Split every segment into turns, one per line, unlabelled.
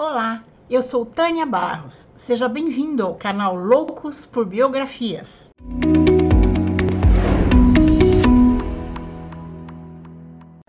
Olá, eu sou Tânia Barros. Seja bem-vindo ao canal Loucos por Biografias.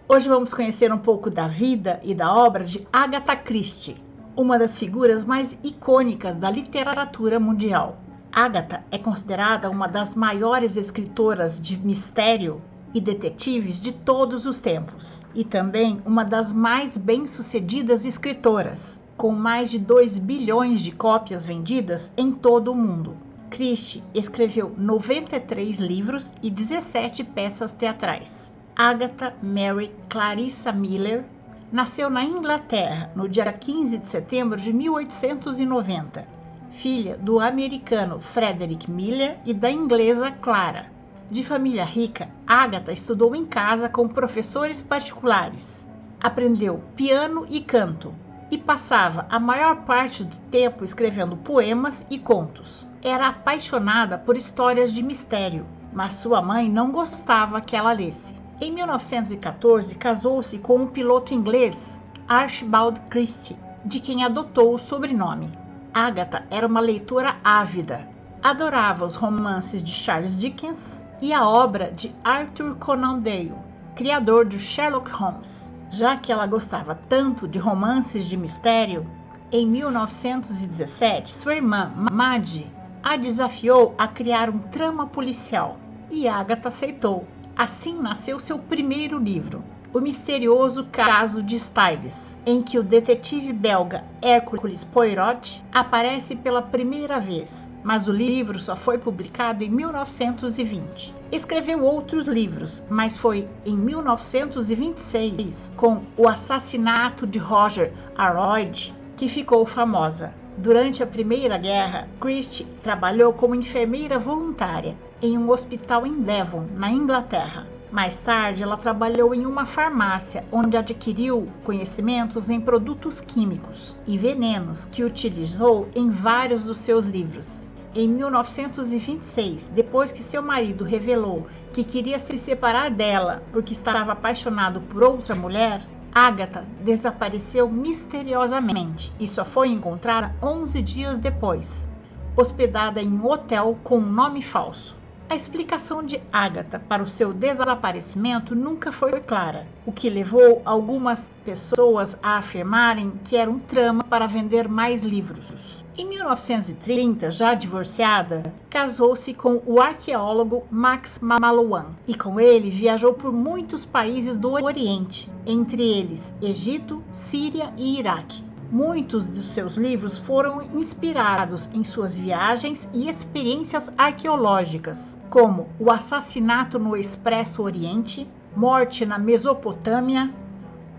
Hoje vamos conhecer um pouco da vida e da obra de Agatha Christie, uma das figuras mais icônicas da literatura mundial. Agatha é considerada uma das maiores escritoras de mistério e detetives de todos os tempos, e também uma das mais bem-sucedidas escritoras, com mais de 2 bilhões de cópias vendidas em todo o mundo. Christie escreveu 93 livros e 17 peças teatrais. Agatha Mary Clarissa Miller nasceu na Inglaterra no dia 15 de setembro de 1890, filha do americano Frederick Miller e da inglesa Clara. De família rica, Agatha estudou em casa com professores particulares. Aprendeu piano e canto e passava a maior parte do tempo escrevendo poemas e contos. Era apaixonada por histórias de mistério, mas sua mãe não gostava que ela lesse. Em 1914, casou-se com um piloto inglês, Archibald Christie, de quem adotou o sobrenome. Agatha era uma leitora ávida. Adorava os romances de Charles Dickens e a obra de Arthur Conan Doyle, criador de Sherlock Holmes. Já que ela gostava tanto de romances de mistério, em 1917, sua irmã Maddie a desafiou a criar um trama policial e Agatha aceitou Assim nasceu seu primeiro livro, O Misterioso Caso de Styles, em que o detetive belga Hercules Poirot aparece pela primeira vez, mas o livro só foi publicado em 1920. Escreveu outros livros, mas foi em 1926, com O Assassinato de Roger Aroyd, que ficou famosa. Durante a Primeira Guerra, Christie trabalhou como enfermeira voluntária em um hospital em Devon, na Inglaterra. Mais tarde, ela trabalhou em uma farmácia, onde adquiriu conhecimentos em produtos químicos e venenos que utilizou em vários dos seus livros. Em 1926, depois que seu marido revelou que queria se separar dela porque estava apaixonado por outra mulher, Agatha desapareceu misteriosamente e só foi encontrada 11 dias depois, hospedada em um hotel com um nome falso. A explicação de Agatha para o seu desaparecimento nunca foi clara, o que levou algumas pessoas a afirmarem que era um trama para vender mais livros. Em 1930, já divorciada, casou-se com o arqueólogo Max Malouan e com ele viajou por muitos países do Oriente, entre eles Egito, Síria e Iraque. Muitos dos seus livros foram inspirados em suas viagens e experiências arqueológicas, como O Assassinato no Expresso Oriente, Morte na Mesopotâmia,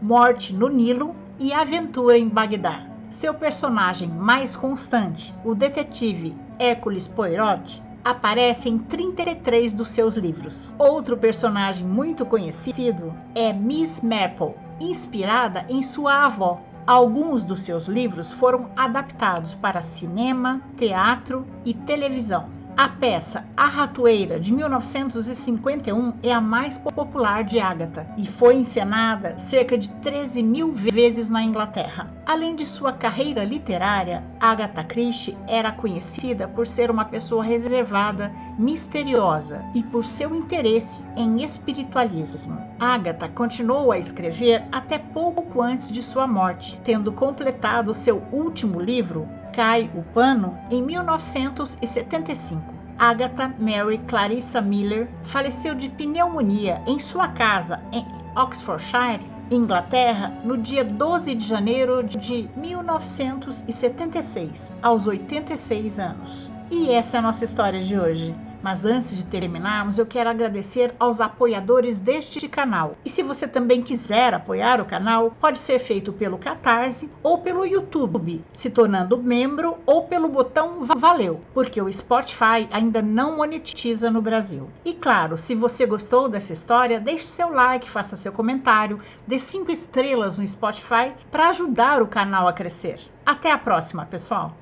Morte no Nilo e Aventura em Bagdá. Seu personagem mais constante, o detetive Hércules Poirot, aparece em 33 dos seus livros. Outro personagem muito conhecido é Miss Marple, inspirada em sua avó, Alguns dos seus livros foram adaptados para cinema, teatro e televisão. A peça A Ratoeira, de 1951, é a mais popular de Agatha e foi encenada cerca de 13 mil vezes na Inglaterra. Além de sua carreira literária, Agatha Christie era conhecida por ser uma pessoa reservada, misteriosa e por seu interesse em espiritualismo. Agatha continuou a escrever até pouco antes de sua morte, tendo completado seu último livro, Cai o Pano em 1975. Agatha Mary Clarissa Miller faleceu de pneumonia em sua casa em Oxfordshire, Inglaterra, no dia 12 de janeiro de 1976, aos 86 anos. E essa é a nossa história de hoje. Mas antes de terminarmos, eu quero agradecer aos apoiadores deste canal. E se você também quiser apoiar o canal, pode ser feito pelo Catarse ou pelo YouTube, se tornando membro ou pelo botão Valeu, porque o Spotify ainda não monetiza no Brasil. E claro, se você gostou dessa história, deixe seu like, faça seu comentário, dê cinco estrelas no Spotify para ajudar o canal a crescer. Até a próxima, pessoal!